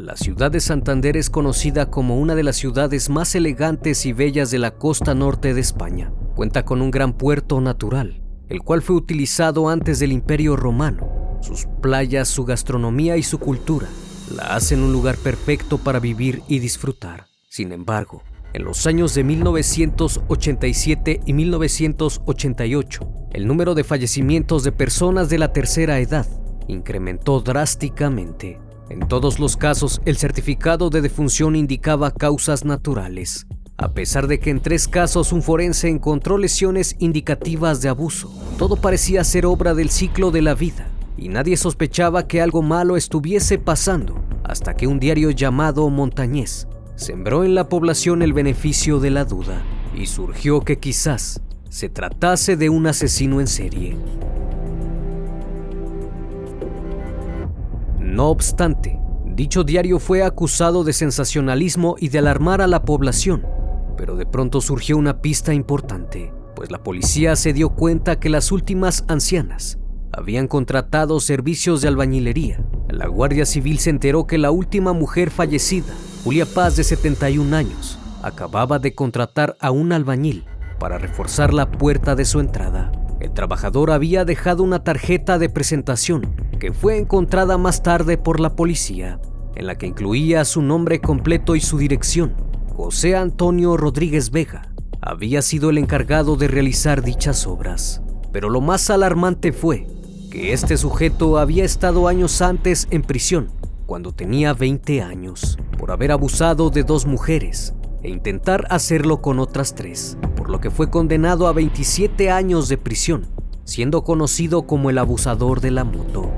La ciudad de Santander es conocida como una de las ciudades más elegantes y bellas de la costa norte de España. Cuenta con un gran puerto natural, el cual fue utilizado antes del Imperio Romano. Sus playas, su gastronomía y su cultura la hacen un lugar perfecto para vivir y disfrutar. Sin embargo, en los años de 1987 y 1988, el número de fallecimientos de personas de la tercera edad incrementó drásticamente. En todos los casos, el certificado de defunción indicaba causas naturales, a pesar de que en tres casos un forense encontró lesiones indicativas de abuso. Todo parecía ser obra del ciclo de la vida, y nadie sospechaba que algo malo estuviese pasando, hasta que un diario llamado Montañés sembró en la población el beneficio de la duda, y surgió que quizás se tratase de un asesino en serie. No obstante, dicho diario fue acusado de sensacionalismo y de alarmar a la población, pero de pronto surgió una pista importante, pues la policía se dio cuenta que las últimas ancianas habían contratado servicios de albañilería. La Guardia Civil se enteró que la última mujer fallecida, Julia Paz de 71 años, acababa de contratar a un albañil para reforzar la puerta de su entrada. El trabajador había dejado una tarjeta de presentación que fue encontrada más tarde por la policía, en la que incluía su nombre completo y su dirección. José Antonio Rodríguez Vega había sido el encargado de realizar dichas obras. Pero lo más alarmante fue que este sujeto había estado años antes en prisión, cuando tenía 20 años, por haber abusado de dos mujeres e intentar hacerlo con otras tres, por lo que fue condenado a 27 años de prisión, siendo conocido como el abusador de la moto,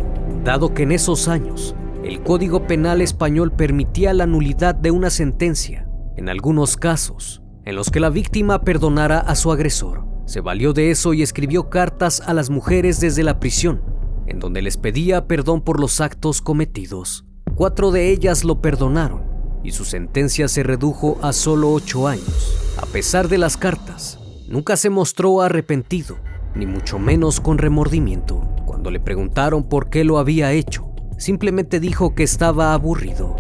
dado que en esos años el Código Penal español permitía la nulidad de una sentencia, en algunos casos, en los que la víctima perdonara a su agresor. Se valió de eso y escribió cartas a las mujeres desde la prisión, en donde les pedía perdón por los actos cometidos. Cuatro de ellas lo perdonaron y su sentencia se redujo a solo ocho años. A pesar de las cartas, nunca se mostró arrepentido, ni mucho menos con remordimiento. Cuando le preguntaron por qué lo había hecho, simplemente dijo que estaba aburrido.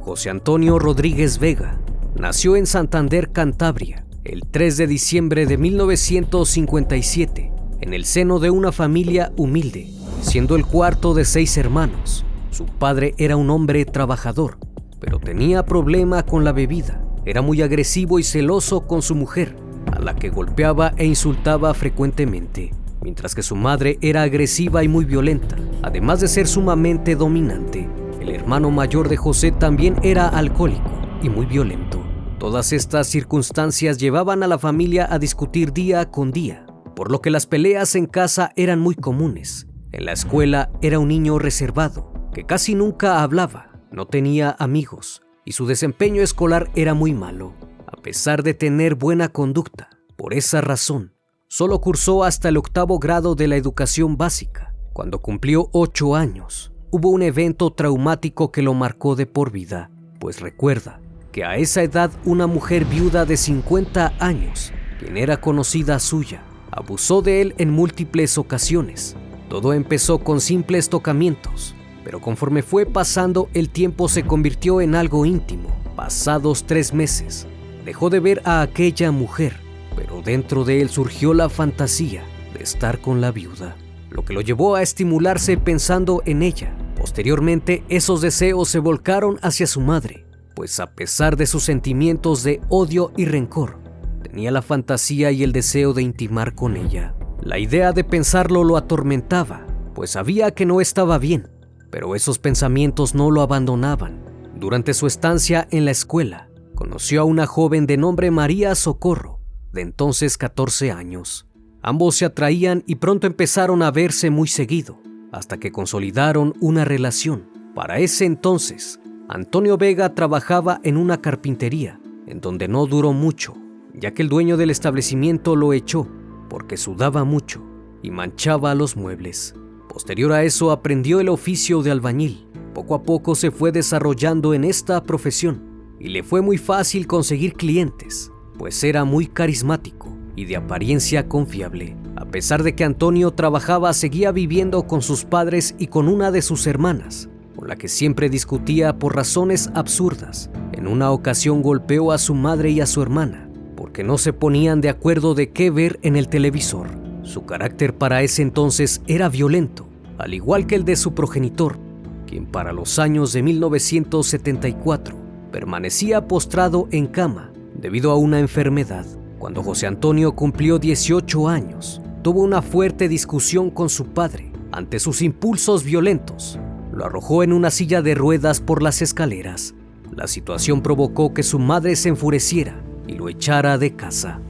José Antonio Rodríguez Vega nació en Santander, Cantabria, el 3 de diciembre de 1957, en el seno de una familia humilde, siendo el cuarto de seis hermanos. Su padre era un hombre trabajador, pero tenía problema con la bebida. Era muy agresivo y celoso con su mujer, a la que golpeaba e insultaba frecuentemente, mientras que su madre era agresiva y muy violenta, además de ser sumamente dominante. El hermano mayor de José también era alcohólico y muy violento. Todas estas circunstancias llevaban a la familia a discutir día con día, por lo que las peleas en casa eran muy comunes. En la escuela era un niño reservado, que casi nunca hablaba, no tenía amigos y su desempeño escolar era muy malo, a pesar de tener buena conducta. Por esa razón, solo cursó hasta el octavo grado de la educación básica. Cuando cumplió ocho años, hubo un evento traumático que lo marcó de por vida, pues recuerda que a esa edad una mujer viuda de 50 años, quien era conocida suya, abusó de él en múltiples ocasiones. Todo empezó con simples tocamientos, pero conforme fue pasando el tiempo se convirtió en algo íntimo. Pasados tres meses, dejó de ver a aquella mujer, pero dentro de él surgió la fantasía de estar con la viuda, lo que lo llevó a estimularse pensando en ella. Posteriormente, esos deseos se volcaron hacia su madre, pues a pesar de sus sentimientos de odio y rencor, tenía la fantasía y el deseo de intimar con ella. La idea de pensarlo lo atormentaba, pues sabía que no estaba bien, pero esos pensamientos no lo abandonaban. Durante su estancia en la escuela, conoció a una joven de nombre María Socorro, de entonces 14 años. Ambos se atraían y pronto empezaron a verse muy seguido, hasta que consolidaron una relación. Para ese entonces, Antonio Vega trabajaba en una carpintería, en donde no duró mucho, ya que el dueño del establecimiento lo echó porque sudaba mucho y manchaba los muebles. Posterior a eso aprendió el oficio de albañil. Poco a poco se fue desarrollando en esta profesión y le fue muy fácil conseguir clientes, pues era muy carismático y de apariencia confiable. A pesar de que Antonio trabajaba, seguía viviendo con sus padres y con una de sus hermanas, con la que siempre discutía por razones absurdas. En una ocasión golpeó a su madre y a su hermana, porque no se ponían de acuerdo de qué ver en el televisor. Su carácter para ese entonces era violento, al igual que el de su progenitor, quien para los años de 1974 permanecía postrado en cama debido a una enfermedad. Cuando José Antonio cumplió 18 años, tuvo una fuerte discusión con su padre ante sus impulsos violentos. Lo arrojó en una silla de ruedas por las escaleras. La situación provocó que su madre se enfureciera y lo echara de casa.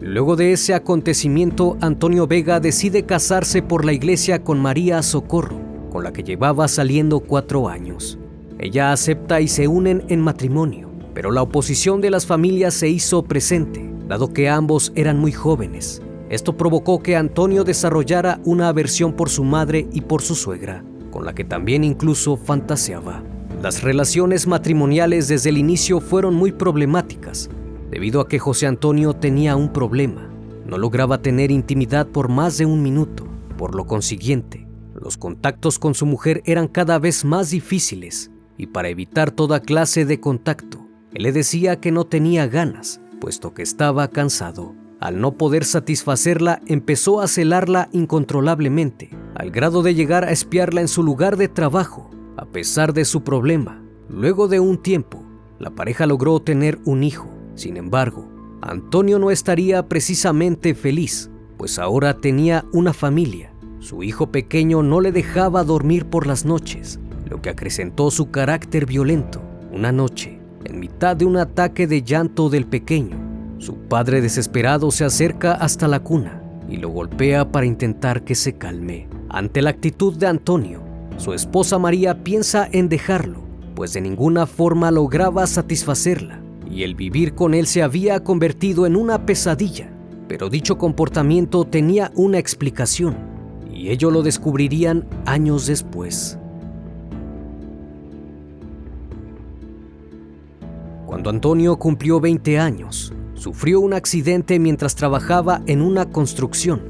Luego de ese acontecimiento, Antonio Vega decide casarse por la iglesia con María Socorro, con la que llevaba saliendo cuatro años. Ella acepta y se unen en matrimonio pero la oposición de las familias se hizo presente, dado que ambos eran muy jóvenes. Esto provocó que Antonio desarrollara una aversión por su madre y por su suegra, con la que también incluso fantaseaba. Las relaciones matrimoniales desde el inicio fueron muy problemáticas, debido a que José Antonio tenía un problema. No lograba tener intimidad por más de un minuto. Por lo consiguiente, los contactos con su mujer eran cada vez más difíciles y para evitar toda clase de contacto, él le decía que no tenía ganas, puesto que estaba cansado. Al no poder satisfacerla, empezó a celarla incontrolablemente, al grado de llegar a espiarla en su lugar de trabajo, a pesar de su problema. Luego de un tiempo, la pareja logró tener un hijo. Sin embargo, Antonio no estaría precisamente feliz, pues ahora tenía una familia. Su hijo pequeño no le dejaba dormir por las noches, lo que acrecentó su carácter violento. Una noche, en mitad de un ataque de llanto del pequeño. Su padre desesperado se acerca hasta la cuna y lo golpea para intentar que se calme. Ante la actitud de Antonio, su esposa María piensa en dejarlo, pues de ninguna forma lograba satisfacerla y el vivir con él se había convertido en una pesadilla. Pero dicho comportamiento tenía una explicación y ello lo descubrirían años después. Cuando Antonio cumplió 20 años, sufrió un accidente mientras trabajaba en una construcción.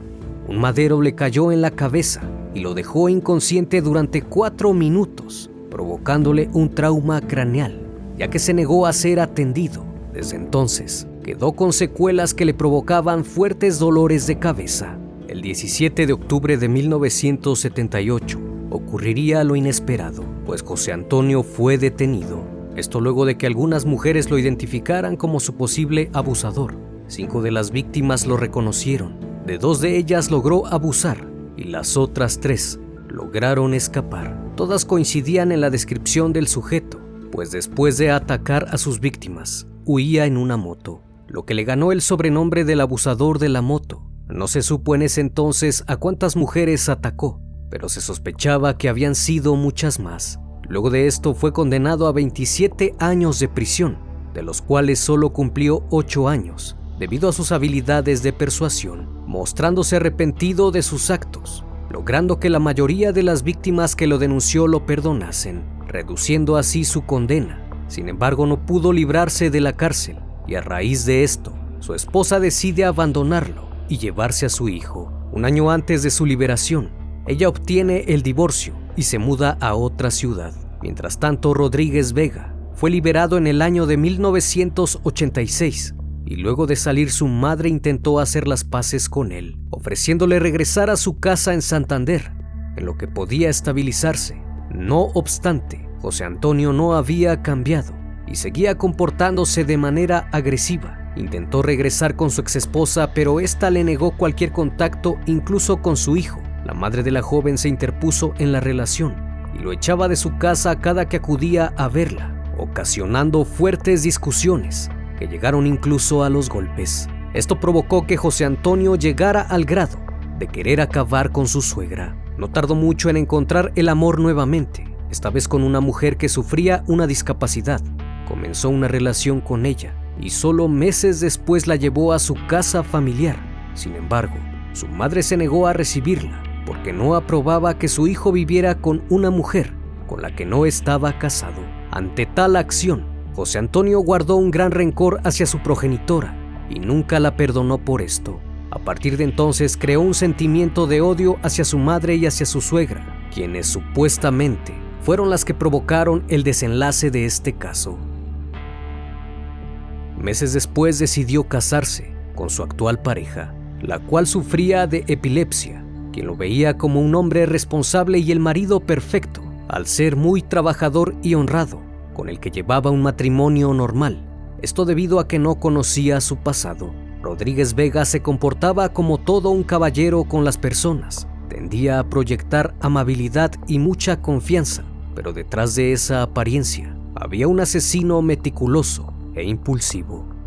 Un madero le cayó en la cabeza y lo dejó inconsciente durante cuatro minutos, provocándole un trauma craneal, ya que se negó a ser atendido. Desde entonces, quedó con secuelas que le provocaban fuertes dolores de cabeza. El 17 de octubre de 1978 ocurriría lo inesperado, pues José Antonio fue detenido esto luego de que algunas mujeres lo identificaran como su posible abusador. Cinco de las víctimas lo reconocieron. De dos de ellas logró abusar y las otras tres lograron escapar. Todas coincidían en la descripción del sujeto, pues después de atacar a sus víctimas, huía en una moto, lo que le ganó el sobrenombre del abusador de la moto. No se supo en ese entonces a cuántas mujeres atacó, pero se sospechaba que habían sido muchas más. Luego de esto fue condenado a 27 años de prisión, de los cuales solo cumplió 8 años, debido a sus habilidades de persuasión, mostrándose arrepentido de sus actos, logrando que la mayoría de las víctimas que lo denunció lo perdonasen, reduciendo así su condena. Sin embargo, no pudo librarse de la cárcel y a raíz de esto, su esposa decide abandonarlo y llevarse a su hijo. Un año antes de su liberación, ella obtiene el divorcio y se muda a otra ciudad. Mientras tanto, Rodríguez Vega fue liberado en el año de 1986 y luego de salir su madre intentó hacer las paces con él, ofreciéndole regresar a su casa en Santander, en lo que podía estabilizarse. No obstante, José Antonio no había cambiado y seguía comportándose de manera agresiva. Intentó regresar con su exesposa, pero esta le negó cualquier contacto, incluso con su hijo. La madre de la joven se interpuso en la relación y lo echaba de su casa cada que acudía a verla, ocasionando fuertes discusiones que llegaron incluso a los golpes. Esto provocó que José Antonio llegara al grado de querer acabar con su suegra. No tardó mucho en encontrar el amor nuevamente, esta vez con una mujer que sufría una discapacidad. Comenzó una relación con ella y solo meses después la llevó a su casa familiar. Sin embargo, su madre se negó a recibirla porque no aprobaba que su hijo viviera con una mujer con la que no estaba casado. Ante tal acción, José Antonio guardó un gran rencor hacia su progenitora y nunca la perdonó por esto. A partir de entonces creó un sentimiento de odio hacia su madre y hacia su suegra, quienes supuestamente fueron las que provocaron el desenlace de este caso. Meses después decidió casarse con su actual pareja, la cual sufría de epilepsia, quien lo veía como un hombre responsable y el marido perfecto, al ser muy trabajador y honrado, con el que llevaba un matrimonio normal, esto debido a que no conocía su pasado. Rodríguez Vega se comportaba como todo un caballero con las personas, tendía a proyectar amabilidad y mucha confianza, pero detrás de esa apariencia había un asesino meticuloso e impulsivo.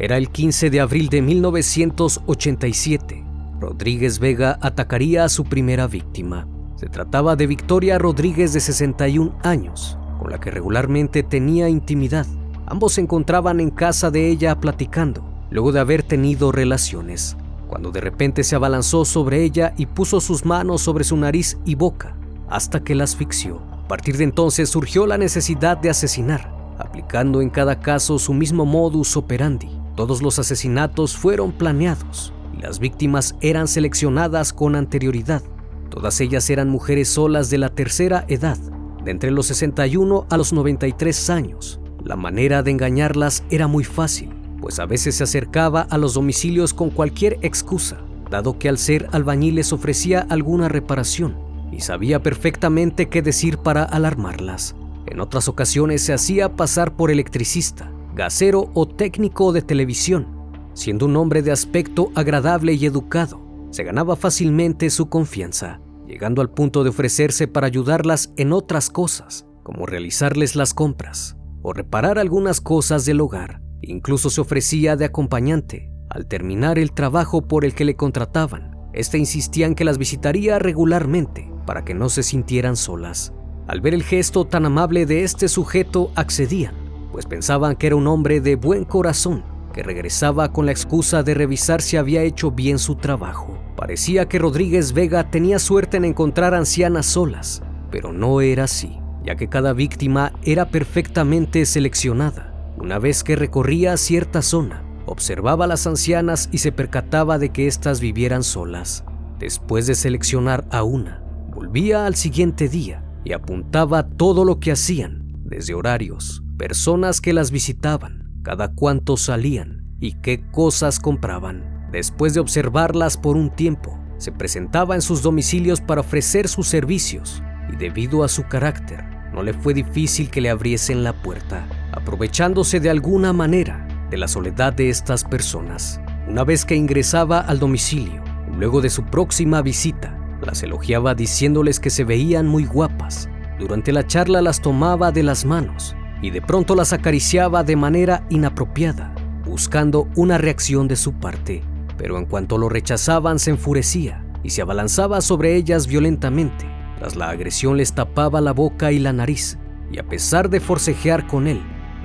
Era el 15 de abril de 1987. Rodríguez Vega atacaría a su primera víctima. Se trataba de Victoria Rodríguez de 61 años, con la que regularmente tenía intimidad. Ambos se encontraban en casa de ella platicando, luego de haber tenido relaciones, cuando de repente se abalanzó sobre ella y puso sus manos sobre su nariz y boca, hasta que la asfixió. A partir de entonces surgió la necesidad de asesinar, aplicando en cada caso su mismo modus operandi. Todos los asesinatos fueron planeados y las víctimas eran seleccionadas con anterioridad. Todas ellas eran mujeres solas de la tercera edad, de entre los 61 a los 93 años. La manera de engañarlas era muy fácil, pues a veces se acercaba a los domicilios con cualquier excusa, dado que al ser albañil les ofrecía alguna reparación y sabía perfectamente qué decir para alarmarlas. En otras ocasiones se hacía pasar por electricista, gasero o técnico de televisión. Siendo un hombre de aspecto agradable y educado, se ganaba fácilmente su confianza, llegando al punto de ofrecerse para ayudarlas en otras cosas, como realizarles las compras o reparar algunas cosas del hogar. Incluso se ofrecía de acompañante al terminar el trabajo por el que le contrataban. Este insistía en que las visitaría regularmente para que no se sintieran solas. Al ver el gesto tan amable de este sujeto, accedían, pues pensaban que era un hombre de buen corazón que regresaba con la excusa de revisar si había hecho bien su trabajo. Parecía que Rodríguez Vega tenía suerte en encontrar ancianas solas, pero no era así, ya que cada víctima era perfectamente seleccionada. Una vez que recorría cierta zona, observaba a las ancianas y se percataba de que éstas vivieran solas. Después de seleccionar a una, Volvía al siguiente día y apuntaba todo lo que hacían, desde horarios, personas que las visitaban, cada cuánto salían y qué cosas compraban. Después de observarlas por un tiempo, se presentaba en sus domicilios para ofrecer sus servicios y debido a su carácter, no le fue difícil que le abriesen la puerta, aprovechándose de alguna manera de la soledad de estas personas. Una vez que ingresaba al domicilio, luego de su próxima visita, las elogiaba diciéndoles que se veían muy guapas. Durante la charla las tomaba de las manos y de pronto las acariciaba de manera inapropiada, buscando una reacción de su parte. Pero en cuanto lo rechazaban se enfurecía y se abalanzaba sobre ellas violentamente. Tras la agresión les tapaba la boca y la nariz, y a pesar de forcejear con él,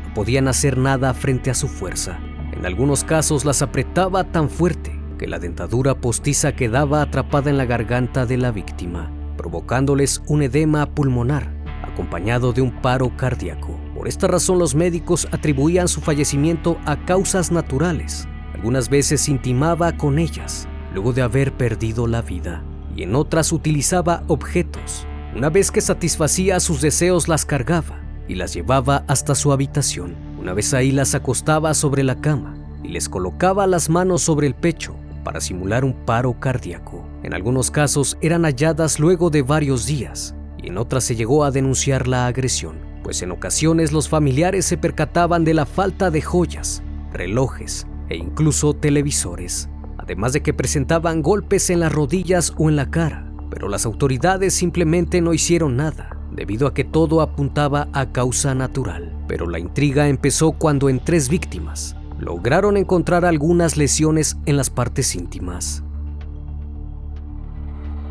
no podían hacer nada frente a su fuerza. En algunos casos las apretaba tan fuerte la dentadura postiza quedaba atrapada en la garganta de la víctima, provocándoles un edema pulmonar acompañado de un paro cardíaco. Por esta razón los médicos atribuían su fallecimiento a causas naturales. Algunas veces intimaba con ellas, luego de haber perdido la vida, y en otras utilizaba objetos. Una vez que satisfacía sus deseos las cargaba y las llevaba hasta su habitación. Una vez ahí las acostaba sobre la cama y les colocaba las manos sobre el pecho para simular un paro cardíaco. En algunos casos eran halladas luego de varios días en otras se llegó a denunciar la agresión, pues en ocasiones los familiares se percataban de la falta de joyas, relojes e incluso televisores, además de que presentaban golpes en las rodillas o en la cara, pero las autoridades simplemente no hicieron nada, debido a que todo apuntaba a causa natural. Pero la intriga empezó cuando en tres víctimas lograron encontrar algunas lesiones en las partes íntimas.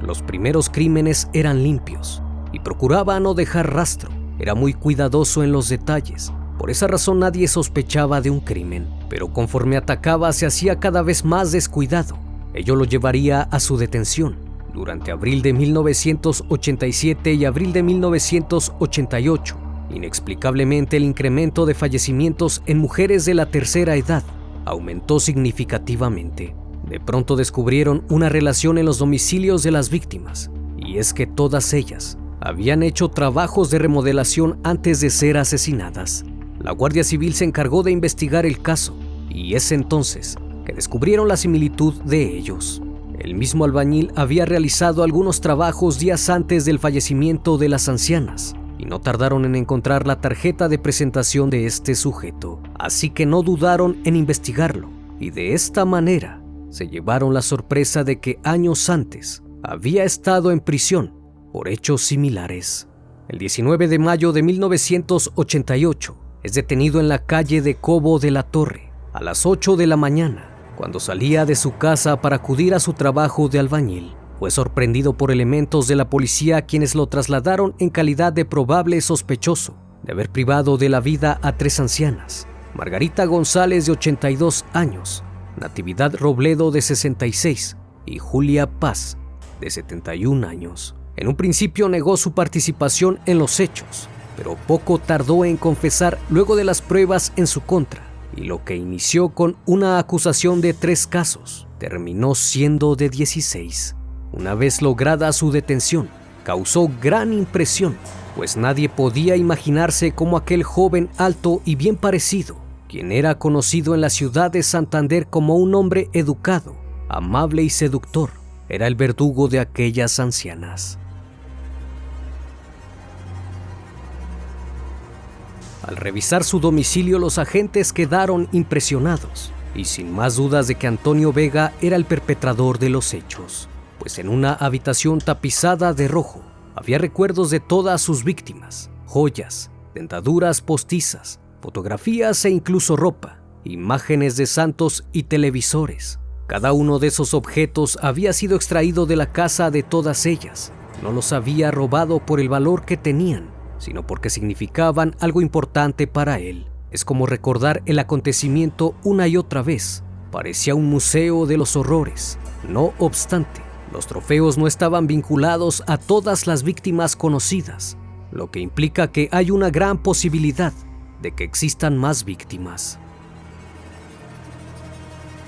Los primeros crímenes eran limpios y procuraba no dejar rastro. Era muy cuidadoso en los detalles. Por esa razón nadie sospechaba de un crimen, pero conforme atacaba se hacía cada vez más descuidado. Ello lo llevaría a su detención. Durante abril de 1987 y abril de 1988, inexplicablemente el incremento de fallecimientos en mujeres de la tercera edad aumentó significativamente. De pronto descubrieron una relación en los domicilios de las víctimas, y es que todas ellas habían hecho trabajos de remodelación antes de ser asesinadas. La Guardia Civil se encargó de investigar el caso, y es entonces que descubrieron la similitud de ellos. El mismo albañil había realizado algunos trabajos días antes del fallecimiento de las ancianas, y no tardaron en encontrar la tarjeta de presentación de este sujeto, así que no dudaron en investigarlo, y de esta manera se llevaron la sorpresa de que años antes había estado en prisión por hechos similares. El 19 de mayo de 1988 es detenido en la calle de Cobo de la Torre a las 8 de la mañana, cuando salía de su casa para acudir a su trabajo de albañil. Fue sorprendido por elementos de la policía quienes lo trasladaron en calidad de probable sospechoso de haber privado de la vida a tres ancianas, Margarita González de 82 años, Natividad Robledo de 66 y Julia Paz de 71 años. En un principio negó su participación en los hechos, pero poco tardó en confesar luego de las pruebas en su contra, y lo que inició con una acusación de tres casos terminó siendo de 16. Una vez lograda su detención, causó gran impresión, pues nadie podía imaginarse cómo aquel joven alto y bien parecido quien era conocido en la ciudad de Santander como un hombre educado, amable y seductor, era el verdugo de aquellas ancianas. Al revisar su domicilio los agentes quedaron impresionados y sin más dudas de que Antonio Vega era el perpetrador de los hechos, pues en una habitación tapizada de rojo había recuerdos de todas sus víctimas, joyas, dentaduras postizas, fotografías e incluso ropa, imágenes de santos y televisores. Cada uno de esos objetos había sido extraído de la casa de todas ellas. No los había robado por el valor que tenían, sino porque significaban algo importante para él. Es como recordar el acontecimiento una y otra vez. Parecía un museo de los horrores. No obstante, los trofeos no estaban vinculados a todas las víctimas conocidas, lo que implica que hay una gran posibilidad de que existan más víctimas.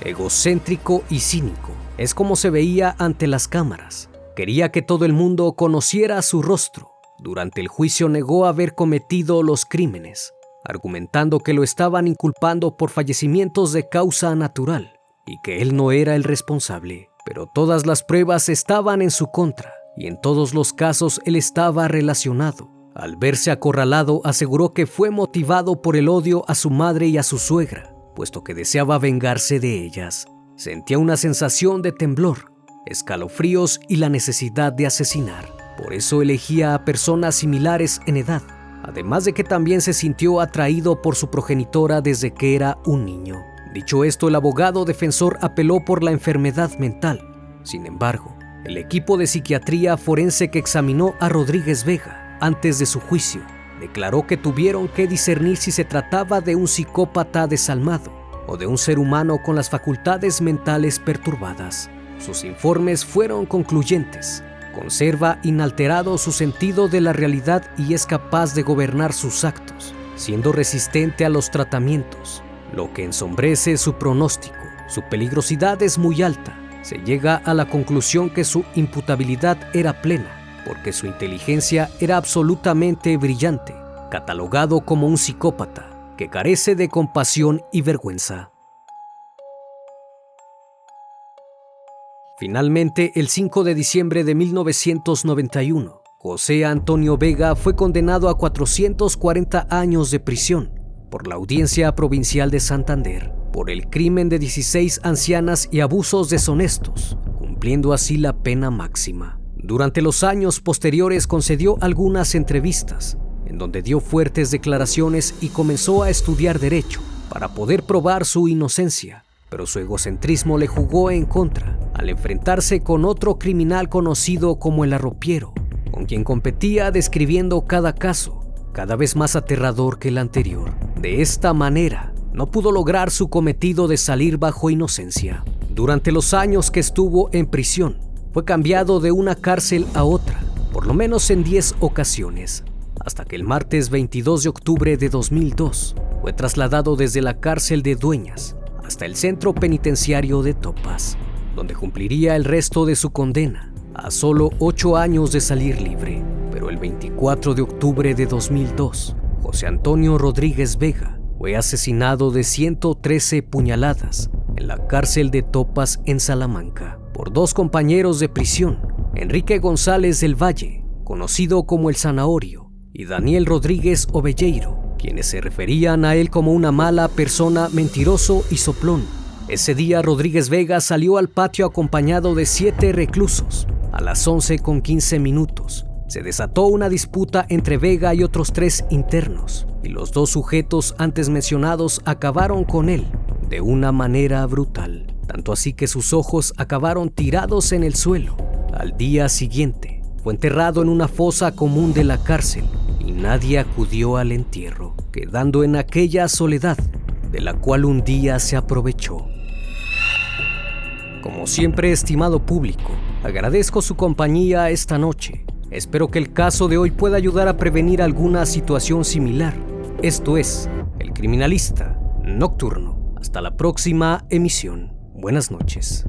Egocéntrico y cínico es como se veía ante las cámaras. Quería que todo el mundo conociera su rostro. Durante el juicio negó haber cometido los crímenes, argumentando que lo estaban inculpando por fallecimientos de causa natural y que él no era el responsable. Pero todas las pruebas estaban en su contra y en todos los casos él estaba relacionado. Al verse acorralado, aseguró que fue motivado por el odio a su madre y a su suegra, puesto que deseaba vengarse de ellas. Sentía una sensación de temblor, escalofríos y la necesidad de asesinar. Por eso elegía a personas similares en edad, además de que también se sintió atraído por su progenitora desde que era un niño. Dicho esto, el abogado defensor apeló por la enfermedad mental. Sin embargo, el equipo de psiquiatría forense que examinó a Rodríguez Vega antes de su juicio, declaró que tuvieron que discernir si se trataba de un psicópata desalmado o de un ser humano con las facultades mentales perturbadas. Sus informes fueron concluyentes. Conserva inalterado su sentido de la realidad y es capaz de gobernar sus actos, siendo resistente a los tratamientos, lo que ensombrece su pronóstico. Su peligrosidad es muy alta. Se llega a la conclusión que su imputabilidad era plena porque su inteligencia era absolutamente brillante, catalogado como un psicópata que carece de compasión y vergüenza. Finalmente, el 5 de diciembre de 1991, José Antonio Vega fue condenado a 440 años de prisión por la Audiencia Provincial de Santander por el crimen de 16 ancianas y abusos deshonestos, cumpliendo así la pena máxima. Durante los años posteriores concedió algunas entrevistas, en donde dio fuertes declaraciones y comenzó a estudiar derecho para poder probar su inocencia, pero su egocentrismo le jugó en contra al enfrentarse con otro criminal conocido como el arropiero, con quien competía describiendo cada caso, cada vez más aterrador que el anterior. De esta manera, no pudo lograr su cometido de salir bajo inocencia. Durante los años que estuvo en prisión, fue cambiado de una cárcel a otra, por lo menos en 10 ocasiones, hasta que el martes 22 de octubre de 2002 fue trasladado desde la cárcel de Dueñas hasta el centro penitenciario de Topas, donde cumpliría el resto de su condena, a solo 8 años de salir libre. Pero el 24 de octubre de 2002, José Antonio Rodríguez Vega fue asesinado de 113 puñaladas en la cárcel de Topas en Salamanca por dos compañeros de prisión, Enrique González del Valle, conocido como el Zanahorio, y Daniel Rodríguez Ovelleiro, quienes se referían a él como una mala persona, mentiroso y soplón. Ese día Rodríguez Vega salió al patio acompañado de siete reclusos. A las 11 con 15 minutos, se desató una disputa entre Vega y otros tres internos, y los dos sujetos antes mencionados acabaron con él de una manera brutal, tanto así que sus ojos acabaron tirados en el suelo. Al día siguiente, fue enterrado en una fosa común de la cárcel y nadie acudió al entierro, quedando en aquella soledad de la cual un día se aprovechó. Siempre, estimado público, agradezco su compañía esta noche Espero que el caso de hoy pueda ayudar a prevenir alguna situación similar. Esto es El Criminalista Nocturno. Hasta la próxima emisión. Buenas noches.